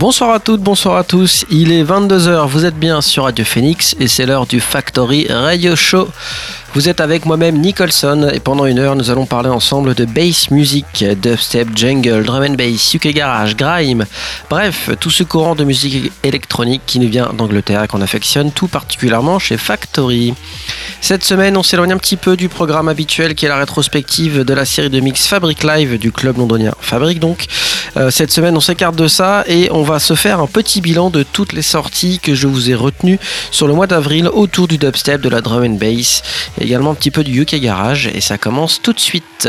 Bonsoir à toutes, bonsoir à tous. Il est 22h, vous êtes bien sur Radio Phoenix et c'est l'heure du Factory Radio Show. Vous êtes avec moi-même Nicholson et pendant une heure nous allons parler ensemble de bass music, dubstep, jungle, drum and bass, UK garage, grime, bref, tout ce courant de musique électronique qui nous vient d'Angleterre et qu'on affectionne tout particulièrement chez Factory. Cette semaine on s'éloigne un petit peu du programme habituel qui est la rétrospective de la série de mix Fabric Live du club londonien Fabric donc. Euh, cette semaine on s'écarte de ça et on va se faire un petit bilan de toutes les sorties que je vous ai retenues sur le mois d'avril autour du dubstep, de la drum and bass également un petit peu du UK Garage et ça commence tout de suite.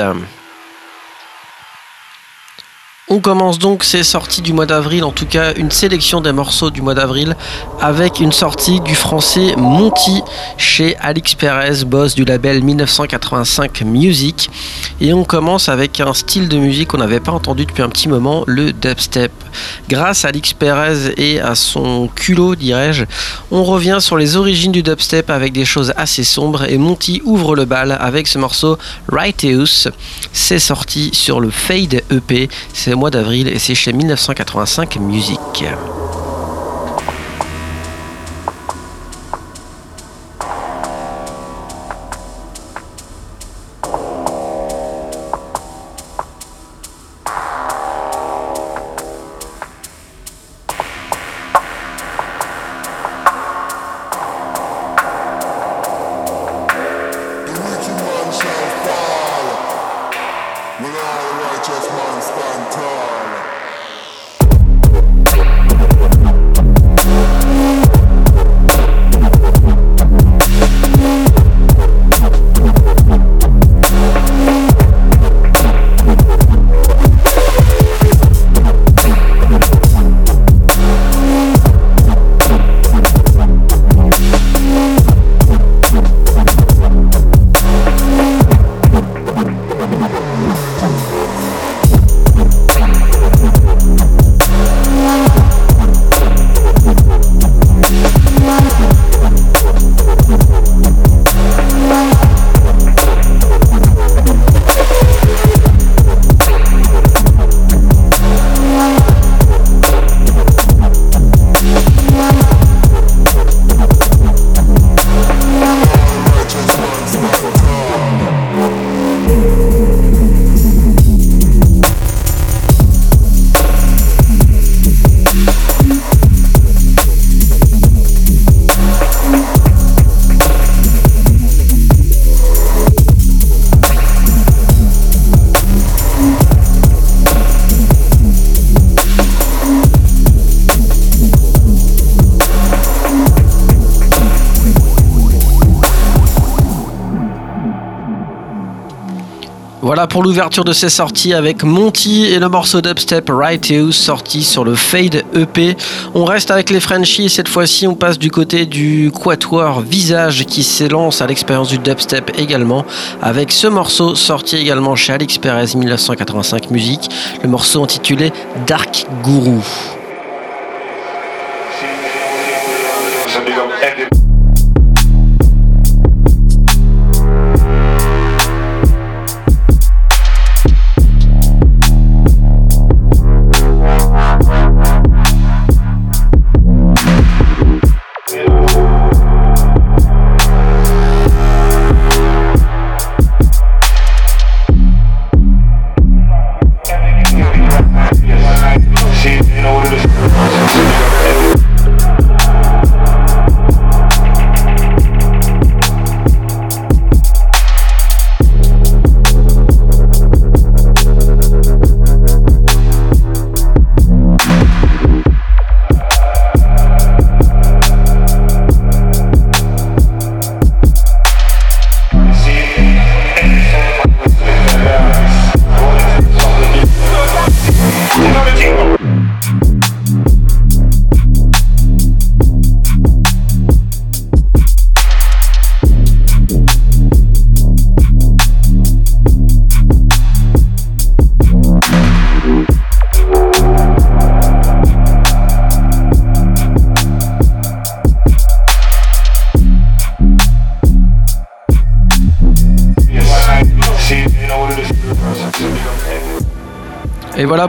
On commence donc ces sorties du mois d'avril, en tout cas une sélection des morceaux du mois d'avril, avec une sortie du français Monty chez Alix Perez, boss du label 1985 Music. Et on commence avec un style de musique qu'on n'avait pas entendu depuis un petit moment, le dubstep. Grâce à Alix Perez et à son culot, dirais-je, on revient sur les origines du dubstep avec des choses assez sombres et Monty ouvre le bal avec ce morceau Righteous. C'est sorti sur le Fade EP. Mois d'avril et c'est chez 1985 Music. Pour l'ouverture de ces sorties avec Monty et le morceau d'upstep Right House sorti sur le Fade EP. On reste avec les Frenchies cette fois-ci on passe du côté du Quatuor Visage qui s'élance à l'expérience du dubstep également avec ce morceau sorti également chez Alex Perez 1985 Musique, le morceau intitulé Dark Guru.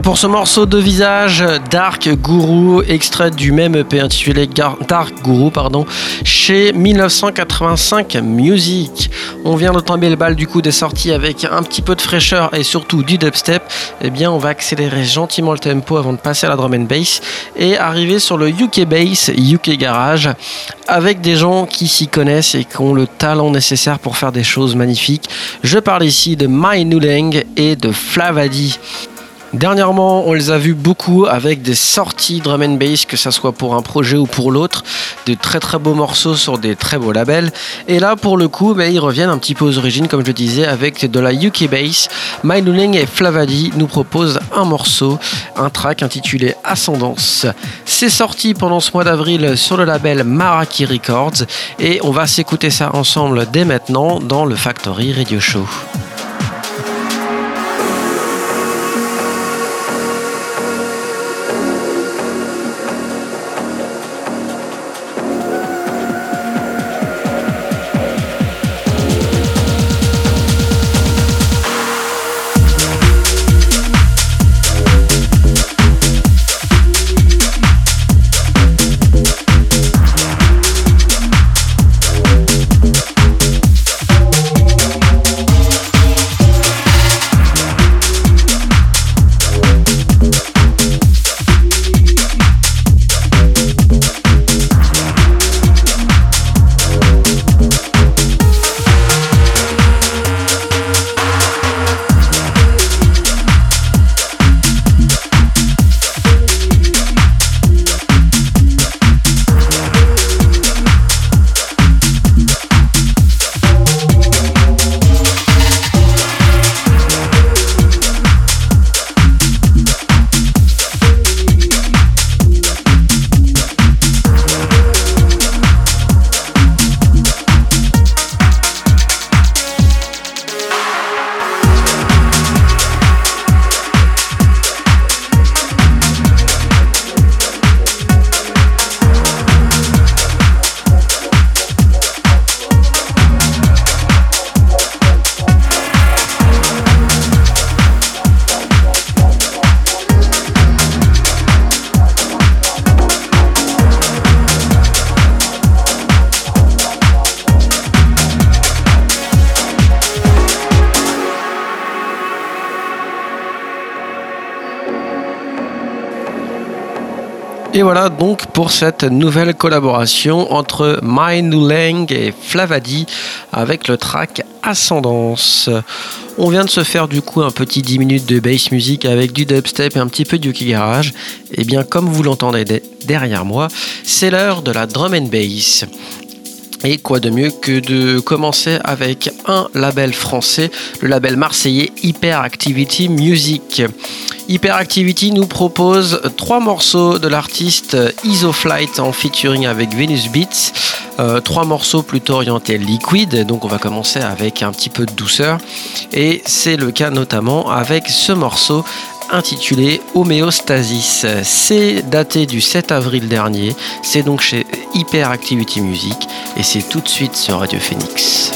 Pour ce morceau de visage Dark Guru, extrait du même EP intitulé Dark Guru, pardon, chez 1985 Music. On vient de tomber le bal du coup des sorties avec un petit peu de fraîcheur et surtout du dubstep. Eh bien, on va accélérer gentiment le tempo avant de passer à la drum and bass et arriver sur le UK bass, UK garage, avec des gens qui s'y connaissent et qui ont le talent nécessaire pour faire des choses magnifiques. Je parle ici de My Nulang et de Flavadi. Dernièrement, on les a vus beaucoup avec des sorties drum and bass, que ce soit pour un projet ou pour l'autre, de très très beaux morceaux sur des très beaux labels. Et là, pour le coup, ben, ils reviennent un petit peu aux origines, comme je disais, avec de la UK bass. My et Flavadi nous proposent un morceau, un track intitulé Ascendance. C'est sorti pendant ce mois d'avril sur le label Maraki Records et on va s'écouter ça ensemble dès maintenant dans le Factory Radio Show. Voilà donc pour cette nouvelle collaboration entre My Lang et Flavadi avec le track Ascendance. On vient de se faire du coup un petit 10 minutes de bass music avec du dubstep et un petit peu du garage. Et bien comme vous l'entendez derrière moi, c'est l'heure de la drum and bass. Et quoi de mieux que de commencer avec un label français, le label marseillais Hyperactivity Music. Hyperactivity nous propose trois morceaux de l'artiste Isoflight en featuring avec Venus Beats. Euh, trois morceaux plutôt orientés liquide, donc on va commencer avec un petit peu de douceur. Et c'est le cas notamment avec ce morceau intitulé Homéostasis. C'est daté du 7 avril dernier, c'est donc chez Hyperactivity Music et c'est tout de suite sur Radio Phoenix.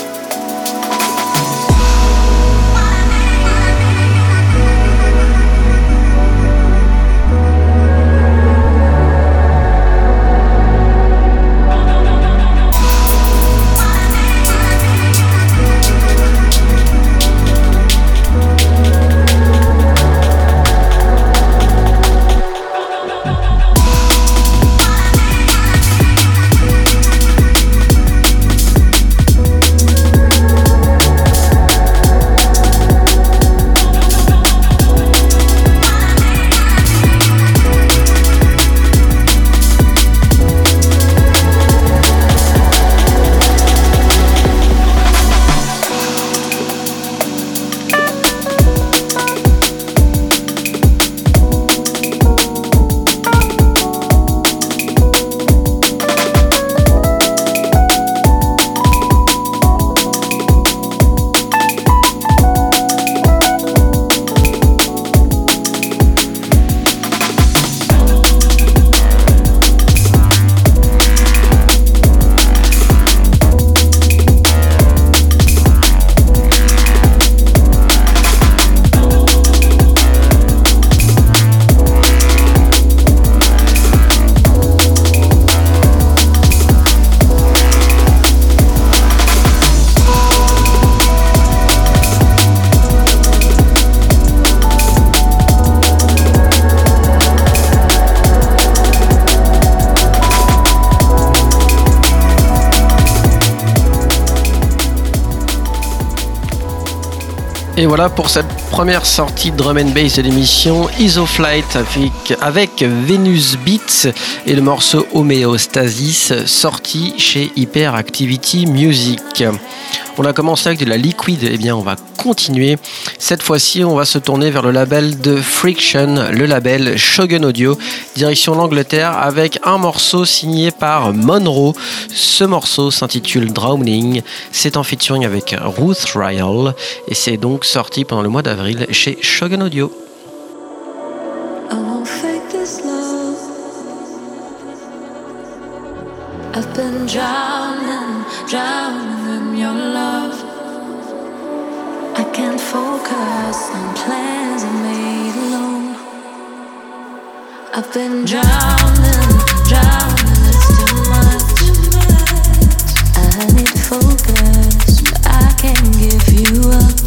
Et voilà pour cette première sortie drum and bass de l'émission Isoflight avec, avec Venus Beats et le morceau Homeostasis sorti chez Hyperactivity Music. On a commencé avec de la liquid, et eh bien on va continuer. Cette fois-ci, on va se tourner vers le label de Friction, le label Shogun Audio, direction l'Angleterre avec un morceau signé par Monroe. Ce morceau s'intitule Drowning. C'est en featuring avec Ruth Ryle et c'est donc sorti pendant le mois d'avril chez Shogun Audio. Focus on plans I made alone. I've been drowning, drowning, it's too much. I need focus, but I can't give you up.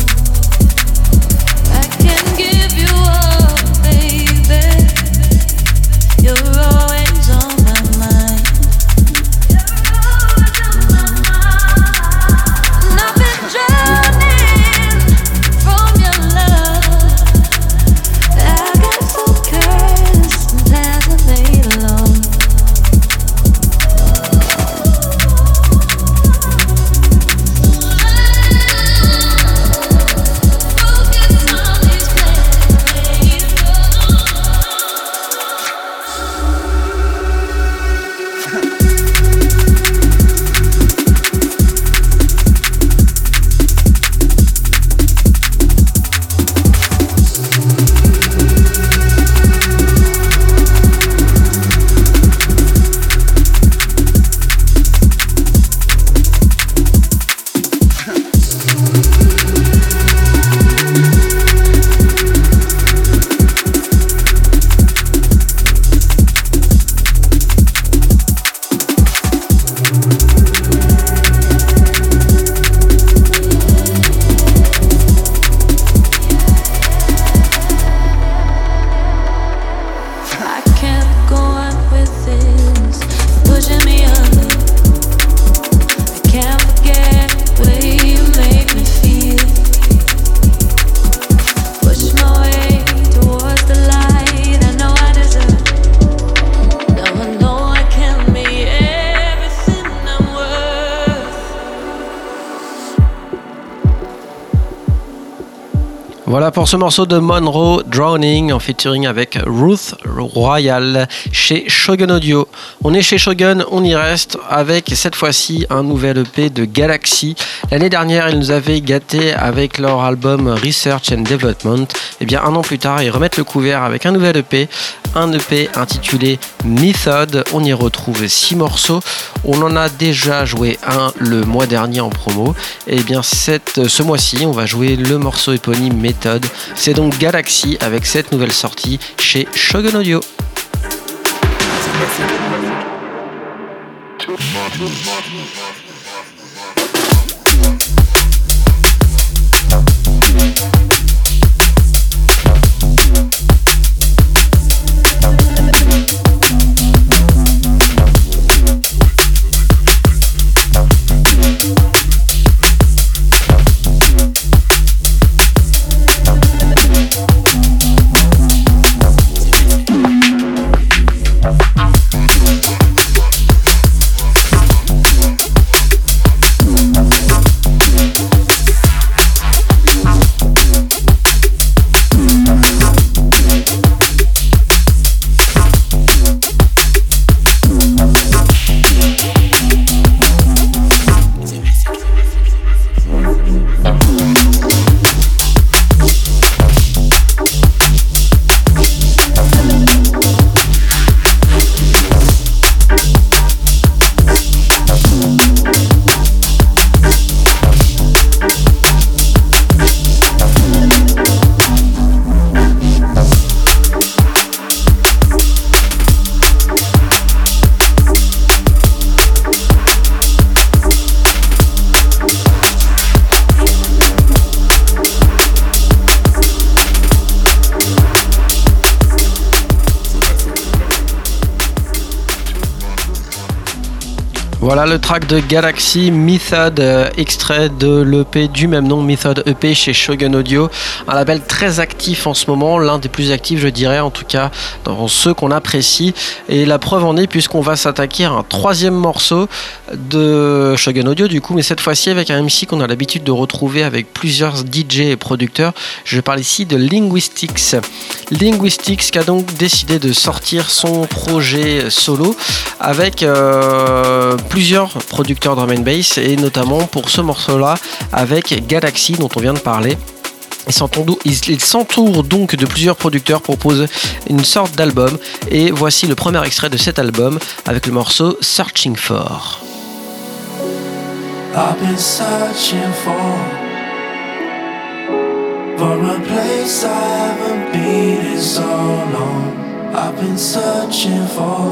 Pour ce morceau de Monroe Drowning en featuring avec Ruth Royal chez Shogun Audio. On est chez Shogun, on y reste avec cette fois-ci un nouvel EP de Galaxy. L'année dernière, ils nous avaient gâté avec leur album Research and Development. Et eh bien un an plus tard, ils remettent le couvert avec un nouvel EP, un EP intitulé Method. On y retrouve six morceaux. On en a déjà joué un le mois dernier en promo. Et bien ce mois-ci, on va jouer le morceau éponyme Method. C'est donc Galaxy avec cette nouvelle sortie chez Shogun Audio. Voilà le track de Galaxy Method, euh, extrait de l'EP du même nom, Method EP chez Shogun Audio. Un label très actif en ce moment, l'un des plus actifs, je dirais, en tout cas dans ceux qu'on apprécie. Et la preuve en est, puisqu'on va s'attaquer à un troisième morceau de Shogun Audio, du coup, mais cette fois-ci avec un MC qu'on a l'habitude de retrouver avec plusieurs DJ et producteurs. Je parle ici de Linguistics. Linguistics qui a donc décidé de sortir son projet solo avec. Euh, plusieurs producteurs drum and bass et notamment pour ce morceau-là avec Galaxy dont on vient de parler. Il s'entoure donc de plusieurs producteurs, propose une sorte d'album et voici le premier extrait de cet album avec le morceau Searching For. I've been searching for, for a place I haven't been in so long. I've been searching for.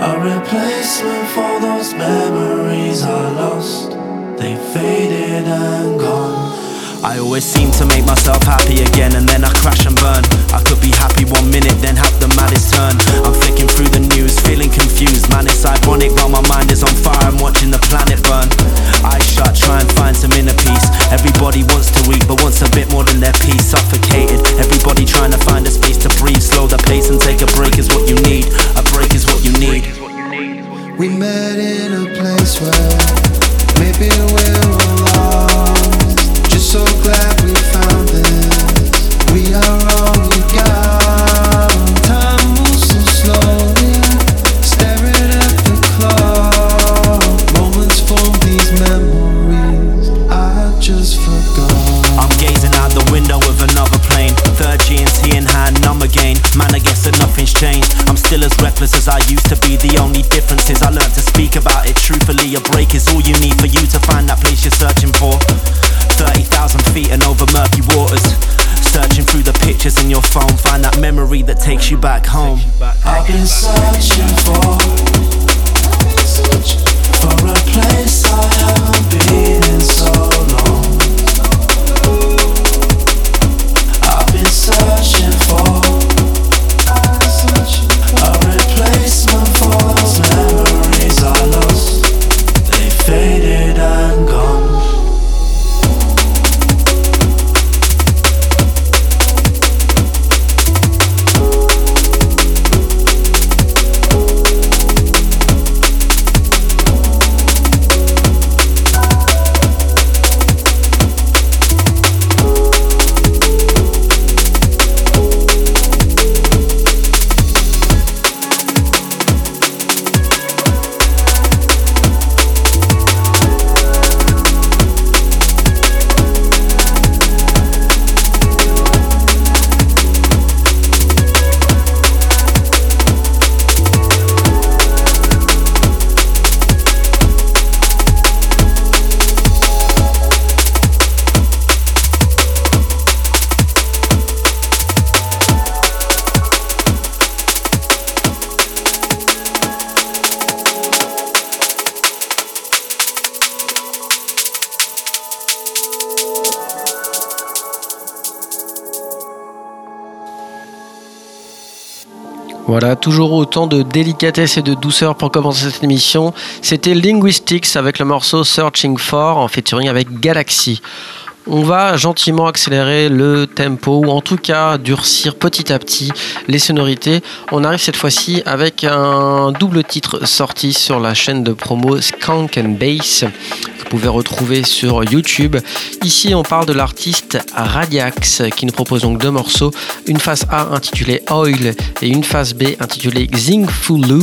A replacement for those memories I lost. They faded and gone. I always seem to make myself happy again and then I crash and burn. I could be happy one minute, then have the maddest turn. I'm flicking through the news, feeling confused. Man, it's ironic while my mind is on fire. I'm watching the planet burn. Eyes shut, try and find some inner peace. Everybody wants to eat, but wants a bit more than their peace. Suffocated. Everybody trying to find a space to breathe. Slow the pace and take a break is what you need. A break is what you need. We met in a place where maybe we're lost. Just so glad we found this. We are all we got. Again. Man, I guess that nothing's changed. I'm still as reckless as I used to be. The only difference is I learned to speak about it truthfully. A break is all you need for you to find that place you're searching for. 30,000 feet and over murky waters. Searching through the pictures in your phone, find that memory that takes you back home. I've been searching for, for a place I haven't been in so Toujours autant de délicatesse et de douceur pour commencer cette émission. C'était Linguistics avec le morceau Searching For en featuring avec Galaxy. On va gentiment accélérer le tempo ou en tout cas durcir petit à petit les sonorités. On arrive cette fois-ci avec un double titre sorti sur la chaîne de promo Skunk and Bass pouvez retrouver sur YouTube. Ici, on parle de l'artiste Radiax qui nous propose donc deux morceaux, une face A intitulée Oil et une face B intitulée Xingfulu.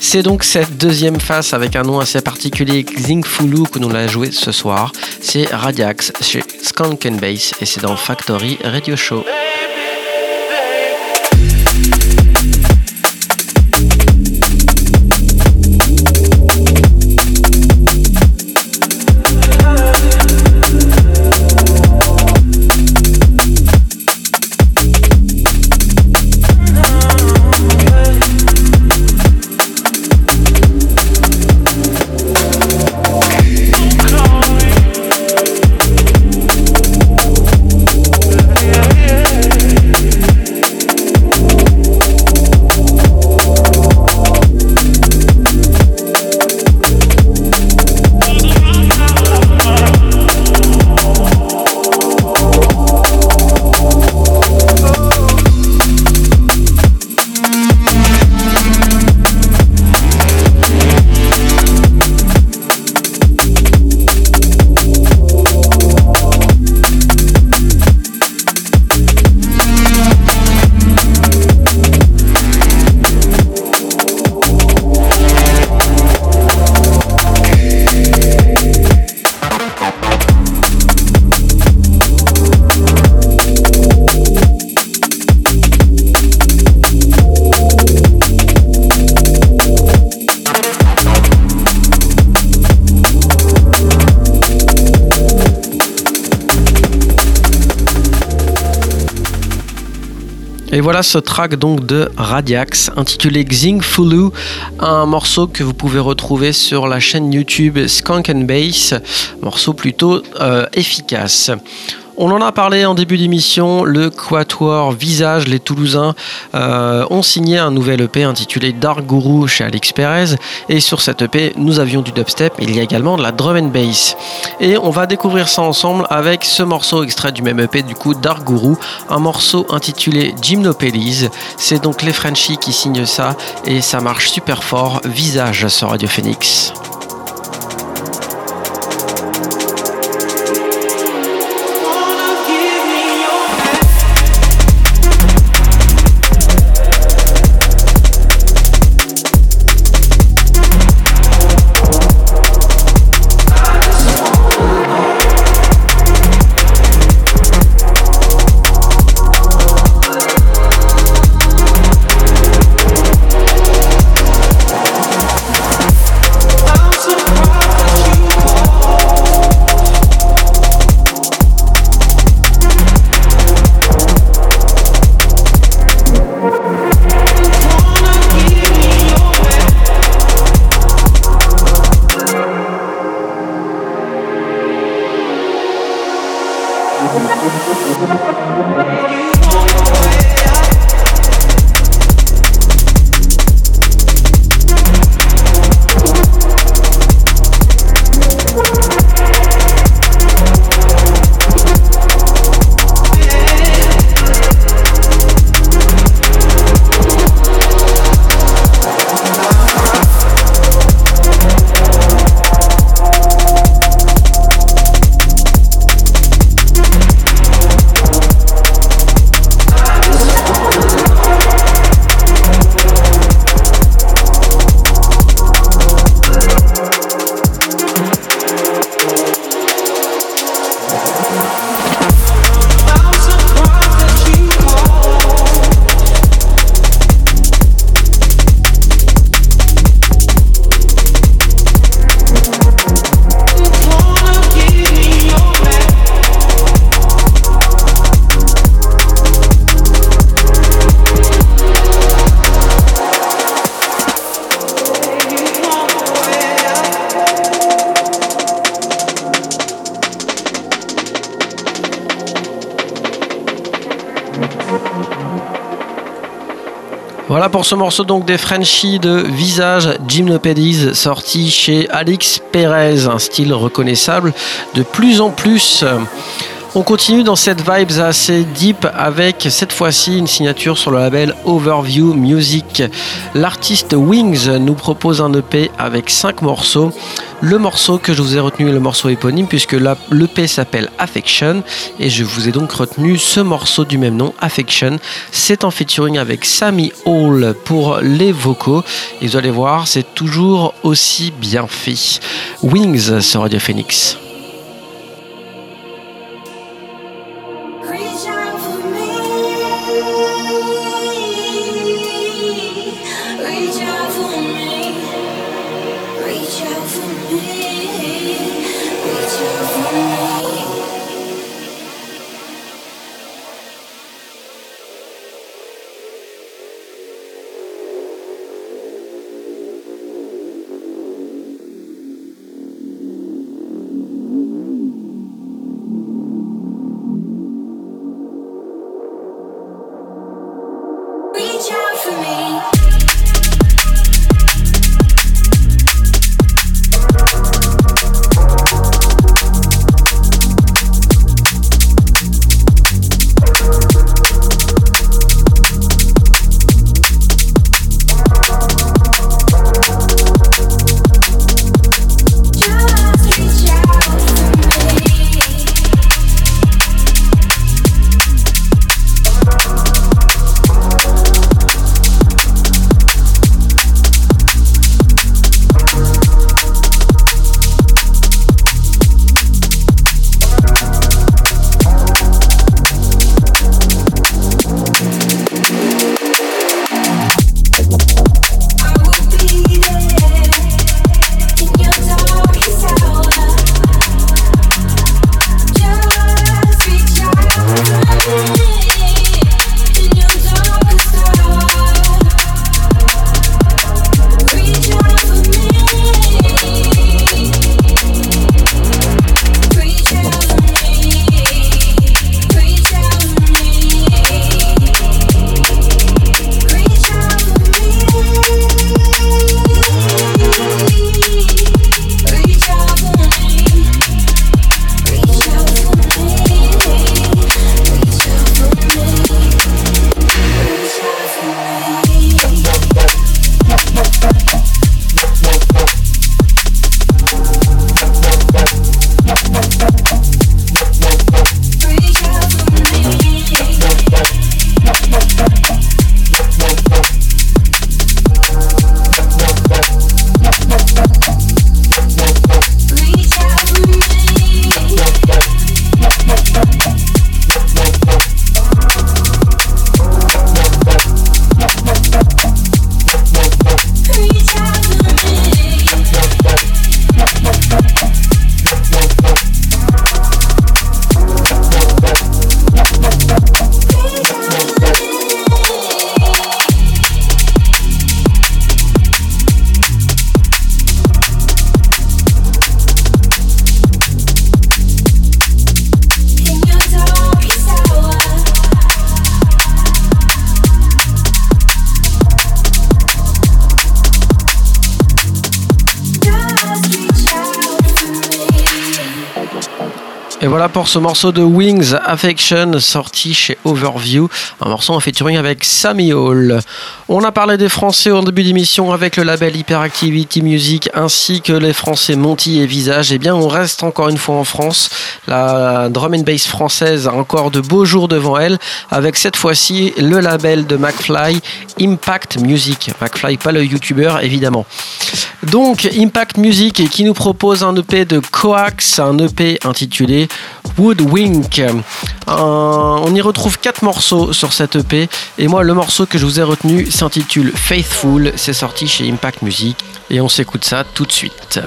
C'est donc cette deuxième face avec un nom assez particulier, Xingfulu, que nous l'a joué ce soir. C'est Radiax chez Skunk Bass et c'est dans Factory Radio Show. Voilà ce track donc de Radiax intitulé Xing Fulu, un morceau que vous pouvez retrouver sur la chaîne YouTube Skunk and Bass, morceau plutôt euh, efficace. On en a parlé en début d'émission, le Quatuor Visage, les Toulousains, euh, ont signé un nouvel EP intitulé Dark Guru chez Alex Perez. Et sur cet EP, nous avions du dubstep, il y a également de la drum and bass. Et on va découvrir ça ensemble avec ce morceau extrait du même EP, du coup Dark Guru, un morceau intitulé Gymnopédise. C'est donc les Frenchies qui signent ça et ça marche super fort. Visage sur Radio Phoenix. Pour ce morceau donc des Frenchies de Visage Gymnopédies sorti chez Alix Perez, un style reconnaissable de plus en plus. On continue dans cette vibes assez deep avec cette fois-ci une signature sur le label Overview Music. L'artiste Wings nous propose un EP avec 5 morceaux. Le morceau que je vous ai retenu est le morceau éponyme puisque l'EP s'appelle Affection et je vous ai donc retenu ce morceau du même nom, Affection. C'est en featuring avec Sammy Hall pour les vocaux et vous allez voir, c'est toujours aussi bien fait. Wings sur Radio Phoenix. Voilà pour ce morceau de Wings Affection sorti chez Overview, un morceau en featuring avec Sammy Hall. On a parlé des Français en début d'émission avec le label Hyperactivity Music ainsi que les Français Monty et Visage. Eh bien on reste encore une fois en France. La drum and bass française a encore de beaux jours devant elle avec cette fois-ci le label de McFly Impact Music. McFly pas le youtubeur évidemment. Donc Impact Music qui nous propose un EP de Coax, un EP intitulé Woodwink. Euh, on y retrouve quatre morceaux sur cette EP et moi le morceau que je vous ai retenu s'intitule Faithful, c'est sorti chez Impact Music et on s'écoute ça tout de suite.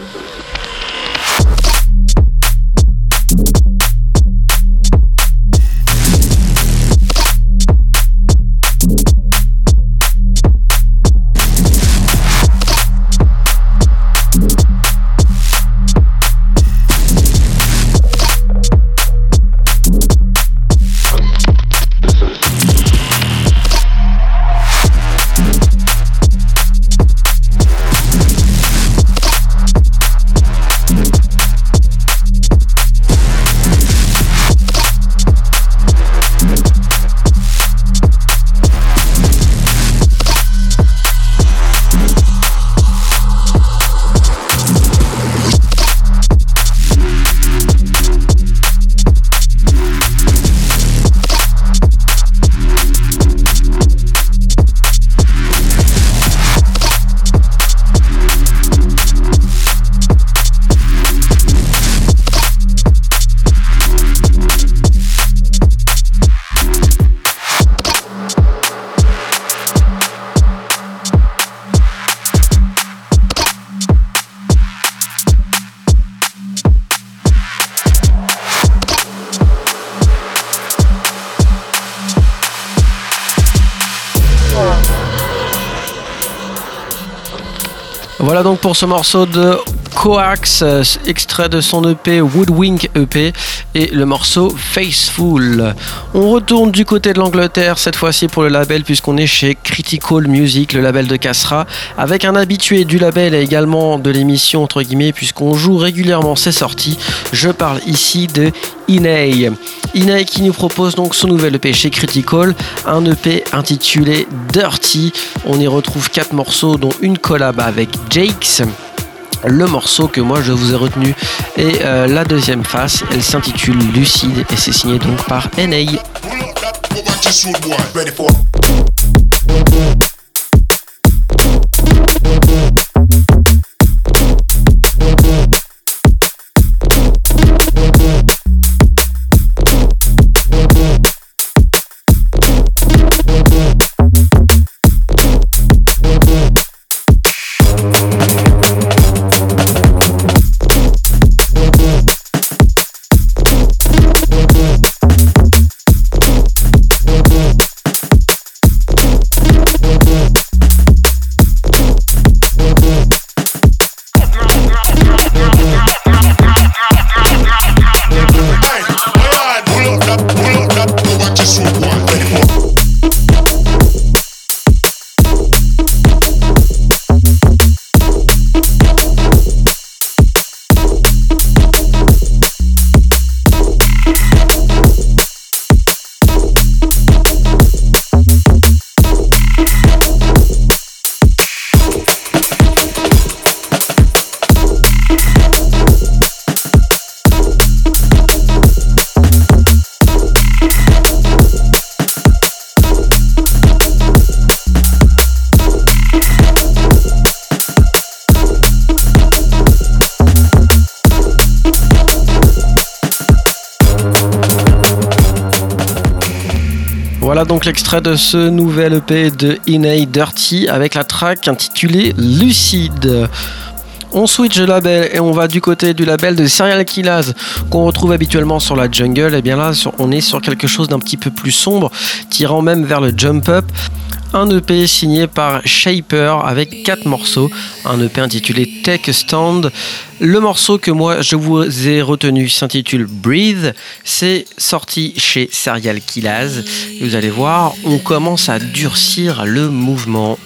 Donc pour ce morceau de Coax, euh, extrait de son EP Woodwink EP et le morceau Faceful. On retourne du côté de l'Angleterre cette fois-ci pour le label puisqu'on est chez Critical Music, le label de Casra, avec un habitué du label et également de l'émission entre guillemets puisqu'on joue régulièrement ses sorties. Je parle ici de Inei. Inei qui nous propose donc son nouvel EP chez Critical, un EP intitulé Dirty. On y retrouve quatre morceaux dont une collab avec Jakes le morceau que moi je vous ai retenu. Et euh, la deuxième face, elle s'intitule Lucide et c'est signé donc par NA. L'extrait de ce nouvel EP de Inay Dirty avec la track intitulée Lucide. On switch de label et on va du côté du label de Serial Killaz qu'on retrouve habituellement sur la jungle. Et bien là, on est sur quelque chose d'un petit peu plus sombre, tirant même vers le jump up un EP signé par Shaper avec quatre morceaux, un EP intitulé Take Stand. Le morceau que moi je vous ai retenu s'intitule Breathe, c'est sorti chez Serial Killaz. Vous allez voir, on commence à durcir le mouvement.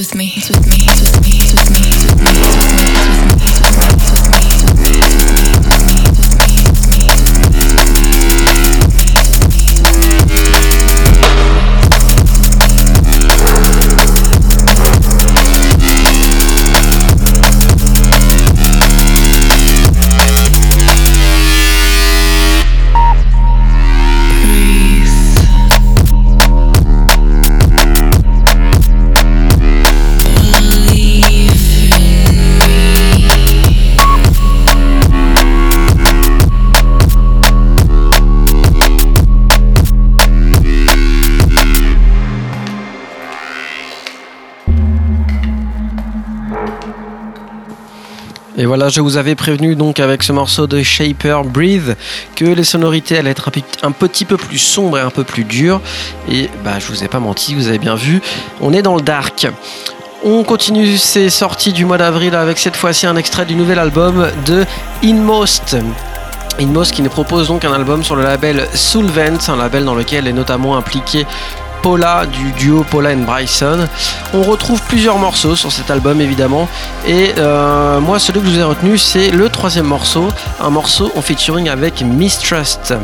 With me, je vous avais prévenu donc avec ce morceau de Shaper Breathe que les sonorités allaient être un petit peu plus sombres et un peu plus dures. Et bah, je vous ai pas menti, vous avez bien vu, on est dans le dark. On continue ces sorties du mois d'avril avec cette fois-ci un extrait du nouvel album de Inmost. Inmost qui nous propose donc un album sur le label Soulvent, un label dans lequel est notamment impliqué Paula du duo Paula and Bryson. On retrouve plusieurs morceaux sur cet album évidemment et euh, moi celui que je vous ai retenu c'est le troisième morceau, un morceau en featuring avec Mistrust.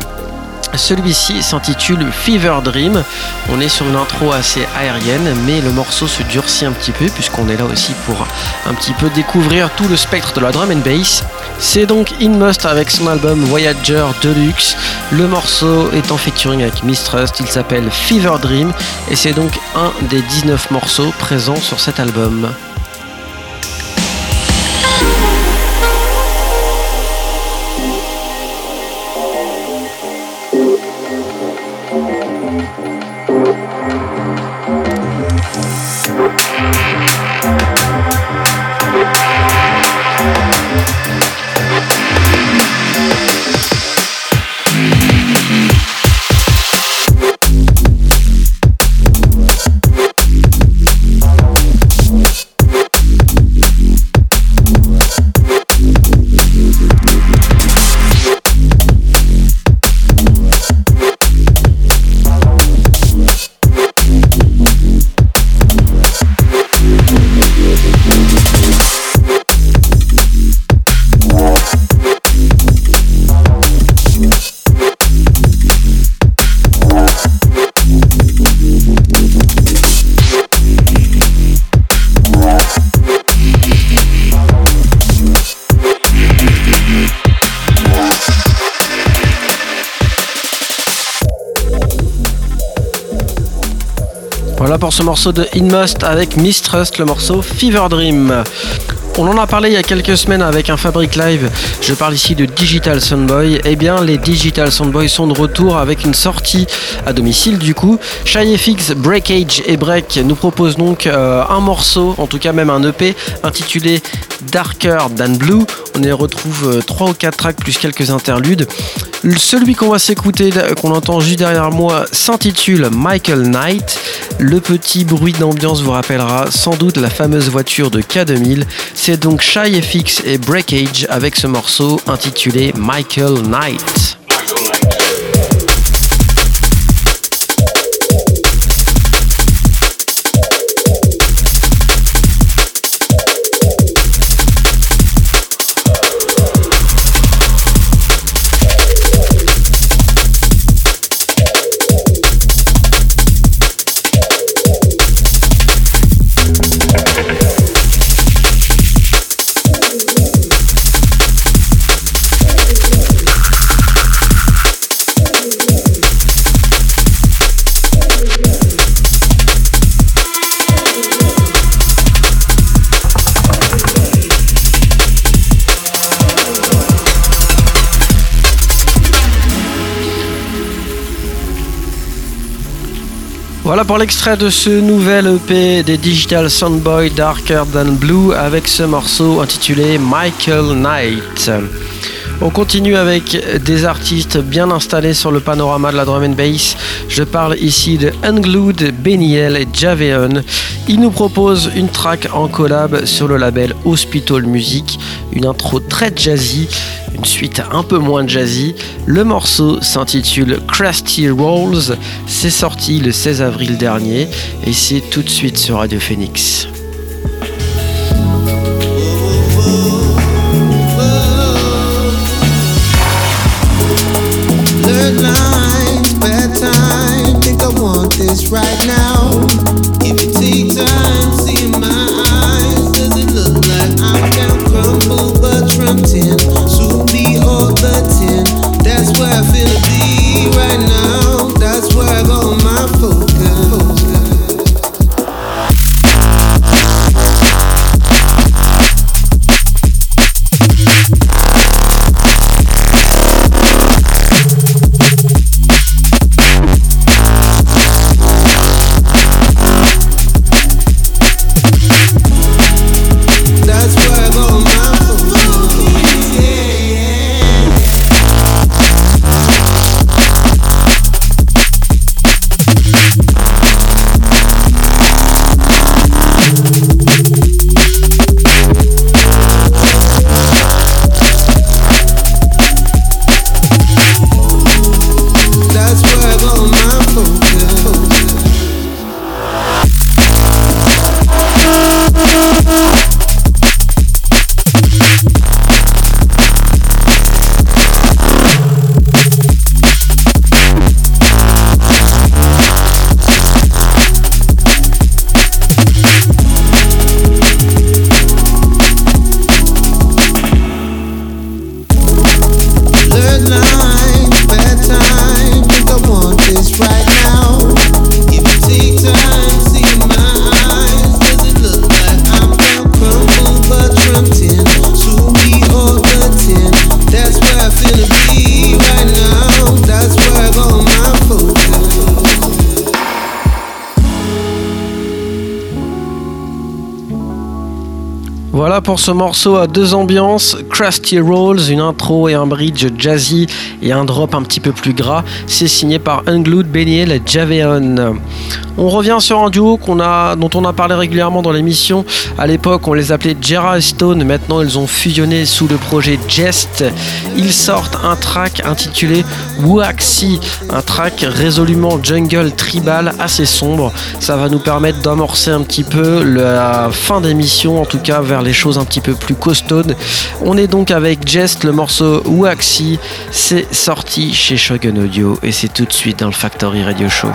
Celui-ci s'intitule Fever Dream. On est sur une intro assez aérienne, mais le morceau se durcit un petit peu puisqu'on est là aussi pour un petit peu découvrir tout le spectre de la drum and bass. C'est donc In Must avec son album Voyager Deluxe. Le morceau est en featuring avec Mistrust, il s'appelle Fever Dream et c'est donc un des 19 morceaux présents sur cet album. Pour ce morceau de Inmost avec Mistrust, le morceau Fever Dream. On en a parlé il y a quelques semaines avec un Fabric Live. Je parle ici de Digital Soundboy. Eh bien, les Digital Soundboy sont de retour avec une sortie à domicile du coup. Shy FX, Breakage et Break nous proposent donc euh, un morceau, en tout cas même un EP, intitulé Darker Than Blue. On y retrouve 3 euh, ou 4 tracks plus quelques interludes. Celui qu'on va s'écouter, qu'on entend juste derrière moi, s'intitule Michael Knight. Le petit bruit d'ambiance vous rappellera sans doute la fameuse voiture de K2000. C'est donc Shy FX et Breakage avec ce morceau intitulé Michael Knight. Voilà pour l'extrait de ce nouvel EP des Digital Soundboy Darker Than Blue avec ce morceau intitulé Michael Knight. On continue avec des artistes bien installés sur le panorama de la drum and bass. Je parle ici de Unglued, Beniel et Javeon. Ils nous proposent une track en collab sur le label Hospital Music, une intro très jazzy une suite un peu moins jazzy. Le morceau s'intitule Crusty Rolls. C'est sorti le 16 avril dernier et c'est tout de suite sur Radio Phoenix. lines, bad. Think I want this right now. If you take time, see my eyes. Does it look like I'm down crumble but me. That's I feel. third line, bedtime, think I want this right pour ce morceau à deux ambiances, Crusty Rolls, une intro et un bridge jazzy et un drop un petit peu plus gras. C'est signé par Unglued Beniel Javeon. On revient sur un duo dont on a parlé régulièrement dans l'émission. À l'époque, on les appelait Gerard Stone. Maintenant, ils ont fusionné sous le projet Jest. Ils sortent un track intitulé Wuaxi, un track résolument jungle tribal assez sombre. Ça va nous permettre d'amorcer un petit peu la fin d'émission, en tout cas vers les choses un petit peu plus costaudes. On est donc avec Jest, le morceau Wuaxi. C'est sorti chez Shogun Audio et c'est tout de suite dans le Factory Radio Show.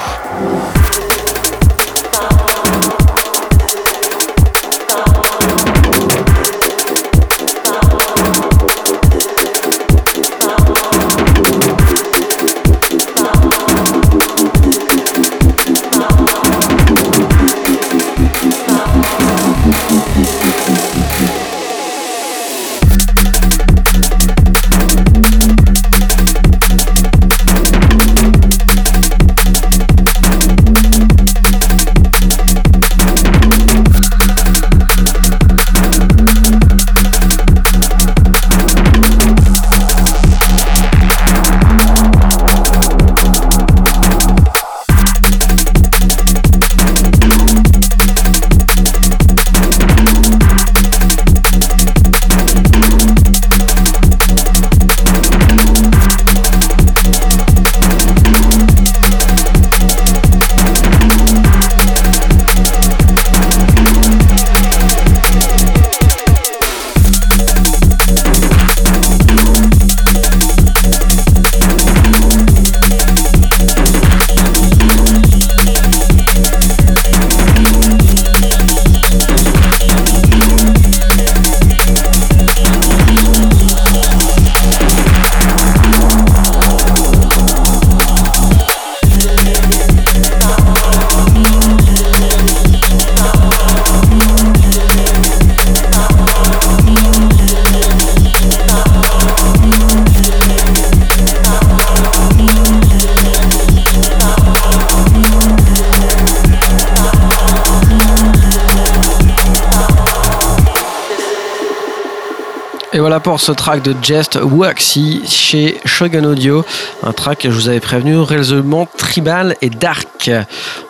Pour ce track de Jest Waxy chez Shogun Audio, un track que je vous avais prévenu réellement tribal et dark.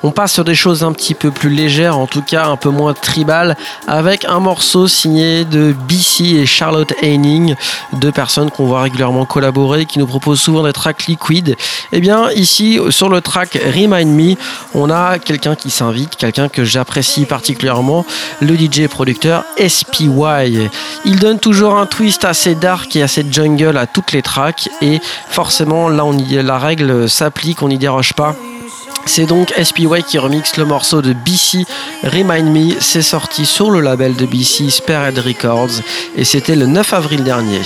On passe sur des choses un petit peu plus légères, en tout cas un peu moins tribal, avec un morceau signé de BC et Charlotte Haining, deux personnes qu'on voit régulièrement collaborer, qui nous proposent souvent des tracks liquides. Et eh bien ici, sur le track Remind Me, on a quelqu'un qui s'invite, quelqu'un que j'apprécie particulièrement, le DJ producteur SPY. Il donne toujours un twist assez dark et assez jungle à toutes les tracks et forcément là la règle s'applique, on n'y déroge pas. C'est donc SPY qui remixe le morceau de BC Remind Me. C'est sorti sur le label de BC Sparehead Records et c'était le 9 avril dernier.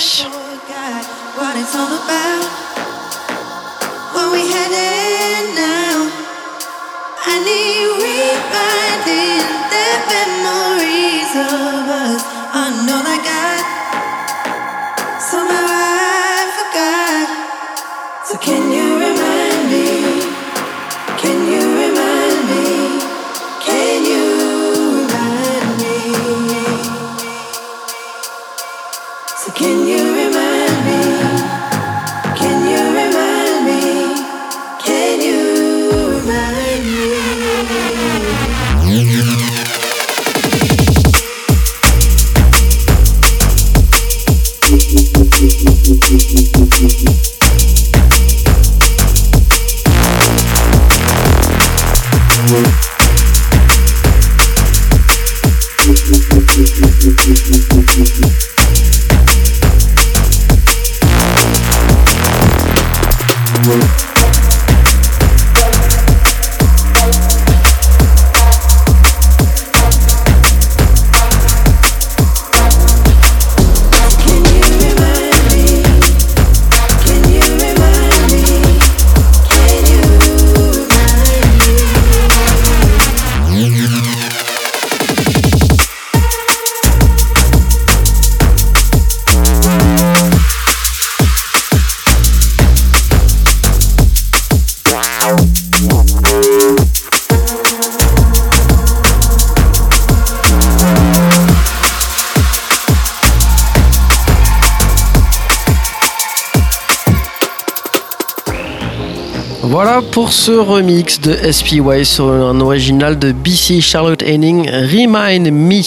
Pour ce remix de SPY sur un original de BC Charlotte Henning, Remind Me.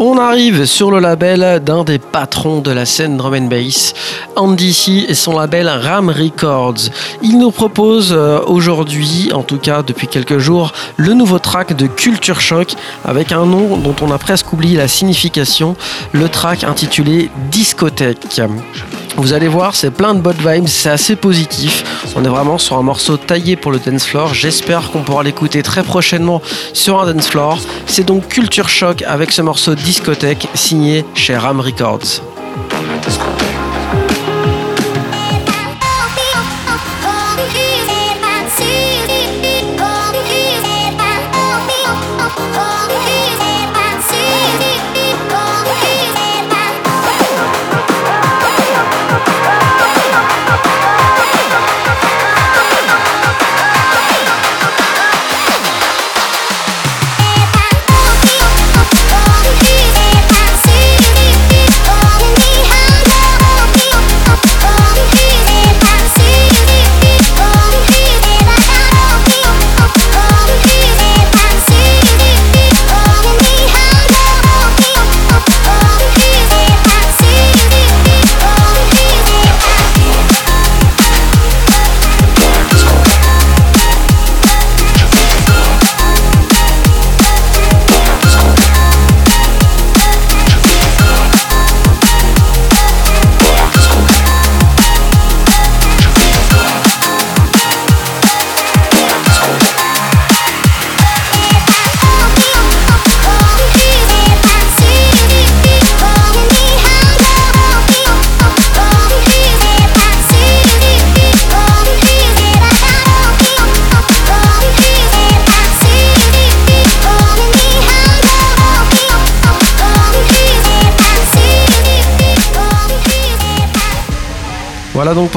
On arrive sur le label d'un des patrons de la scène drum and bass, Andy C et son label Ram Records. Il nous propose euh, aujourd'hui, en tout cas depuis quelques jours, le nouveau track de Culture Shock avec un nom dont on a presque oublié la signification, le track intitulé Discothèque. Vous allez voir, c'est plein de bonnes vibes, c'est assez positif. On est vraiment sur un morceau taillé pour le dance floor. J'espère qu'on pourra l'écouter très prochainement sur un dance floor. C'est donc Culture Shock avec ce morceau discothèque signé chez Ram Records.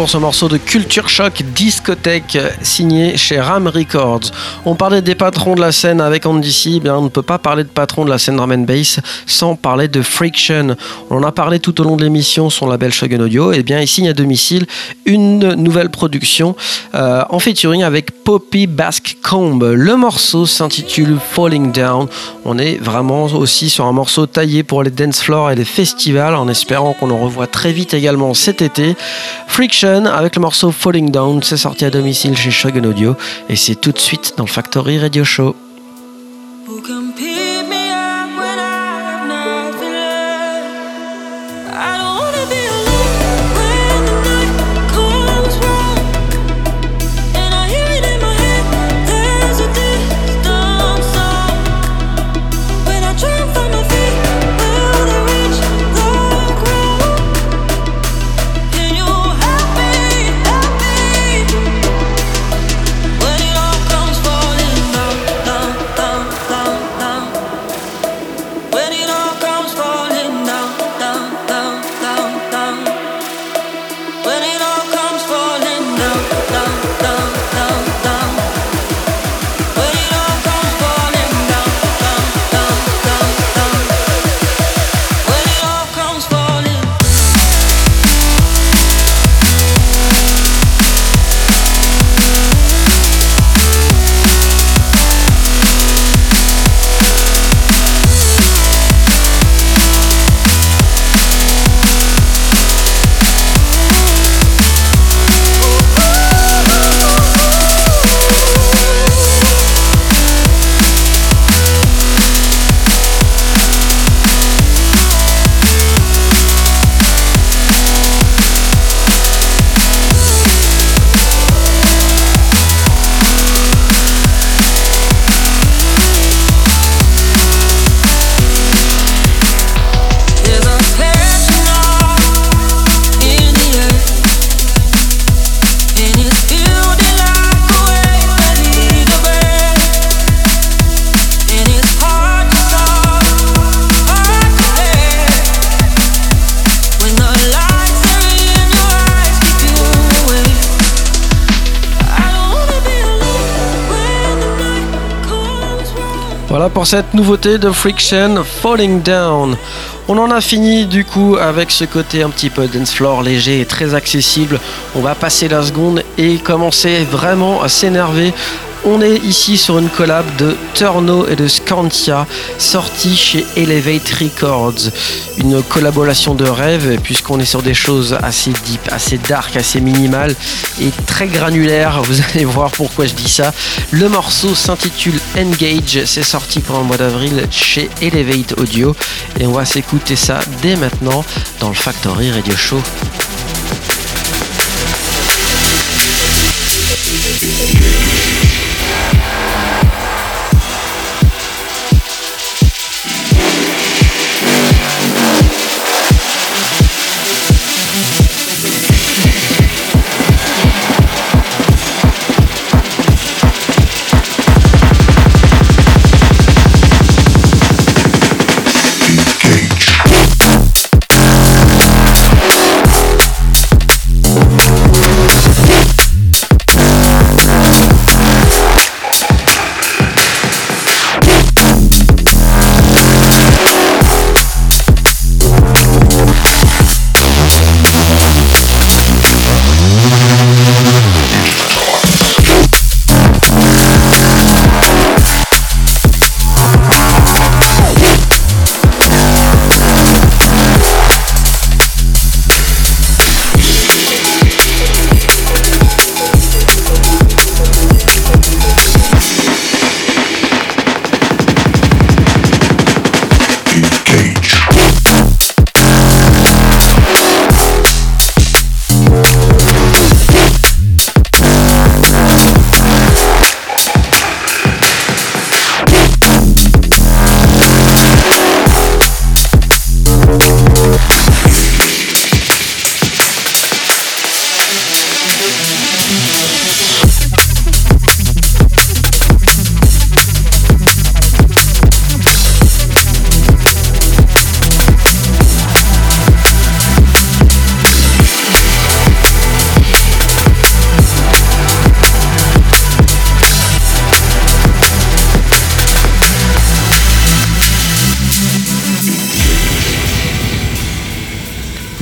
Ce morceau de Culture Shock discothèque signé chez Ram Records. On parlait des patrons de la scène avec Andy C. Eh bien, on ne peut pas parler de patron de la scène drum and bass sans parler de Friction. On en a parlé tout au long de l'émission, son label Shogun Audio. Et eh bien, il signe à domicile une nouvelle production euh, en featuring avec Poppy Basque Comb. Le morceau s'intitule Falling Down. On est vraiment aussi sur un morceau taillé pour les dance floors et les festivals en espérant qu'on en revoit très vite également cet été. Friction avec le morceau Falling Down, c'est sorti à domicile chez Shogun Audio et c'est tout de suite dans le Factory Radio Show. Cette nouveauté de Friction Falling Down. On en a fini du coup avec ce côté un petit peu dance floor léger et très accessible. On va passer la seconde et commencer vraiment à s'énerver on est ici sur une collab de Turno et de Scantia, sortie chez Elevate Records. Une collaboration de rêve, puisqu'on est sur des choses assez deep, assez dark, assez minimales et très granulaires. Vous allez voir pourquoi je dis ça. Le morceau s'intitule Engage, c'est sorti pour le mois d'avril chez Elevate Audio. Et on va s'écouter ça dès maintenant dans le Factory Radio Show.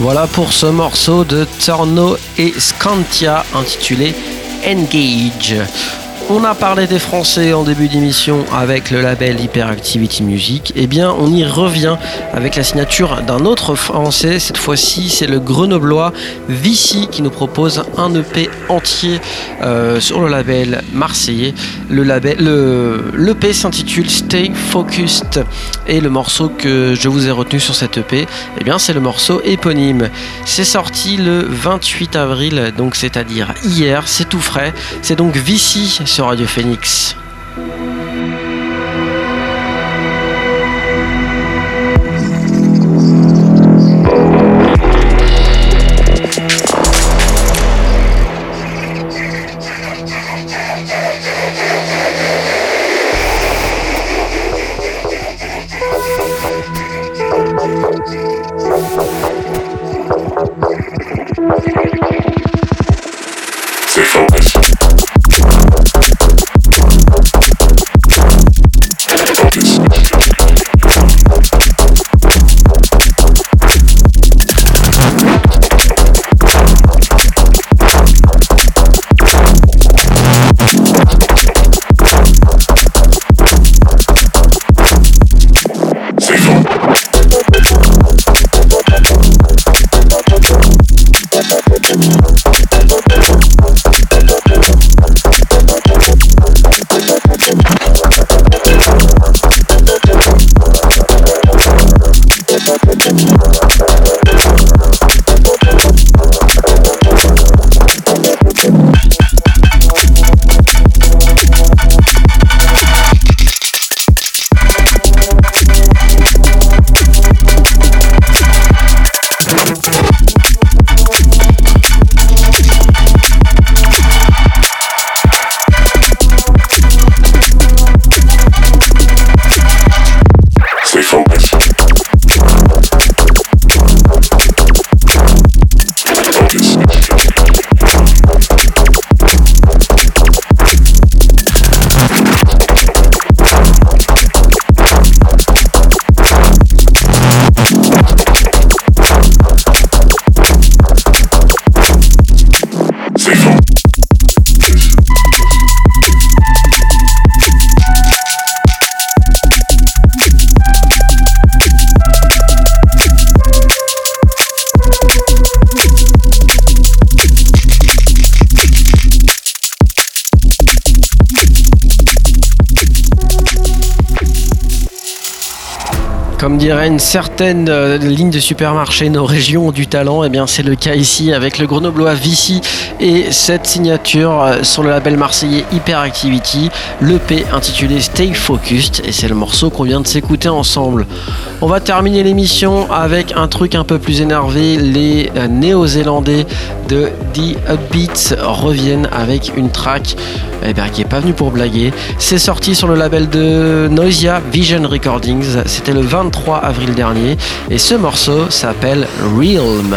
Voilà pour ce morceau de Torno et Scantia intitulé Engage. On a parlé des Français en début d'émission avec le label Hyperactivity Music. Eh bien, on y revient avec la signature d'un autre Français. Cette fois-ci, c'est le Grenoblois Vici qui nous propose un EP entier euh, sur le label marseillais. Le label, le s'intitule Stay Focused et le morceau que je vous ai retenu sur cet EP, eh bien, c'est le morceau éponyme. C'est sorti le 28 avril, donc c'est-à-dire hier. C'est tout frais. C'est donc Vici sur Radio Phoenix. Une certaine euh, ligne de supermarché, nos régions du talent. Et bien, c'est le cas ici avec le Grenoblois Vici et cette signature euh, sur le label marseillais Hyperactivity, l'EP intitulé Stay Focused. Et c'est le morceau qu'on vient de s'écouter ensemble. On va terminer l'émission avec un truc un peu plus énervé. Les euh, Néo-Zélandais de The Upbeats reviennent avec une track eh bien, qui est pas venu pour blaguer. C'est sorti sur le label de Noisia Vision Recordings. C'était le 23 avril dernier. Et ce morceau s'appelle Realm.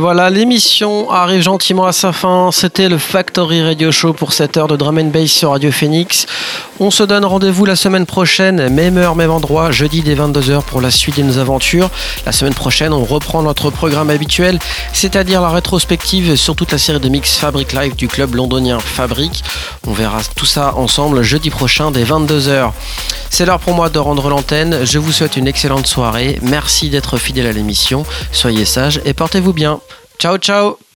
Voilà, l'émission arrive gentiment à sa fin. C'était le Factory Radio Show pour cette heure de drum and bass sur Radio Phoenix. On se donne rendez-vous la semaine prochaine, même heure, même endroit, jeudi dès 22h pour la suite de nos aventures. La semaine prochaine, on reprend notre programme habituel, c'est-à-dire la rétrospective sur toute la série de mix Fabric Live du club londonien Fabric. On verra tout ça ensemble jeudi prochain dès 22h. C'est l'heure pour moi de rendre l'antenne. Je vous souhaite une excellente soirée. Merci d'être fidèle à l'émission. Soyez sages et portez-vous bien. Ciao ciao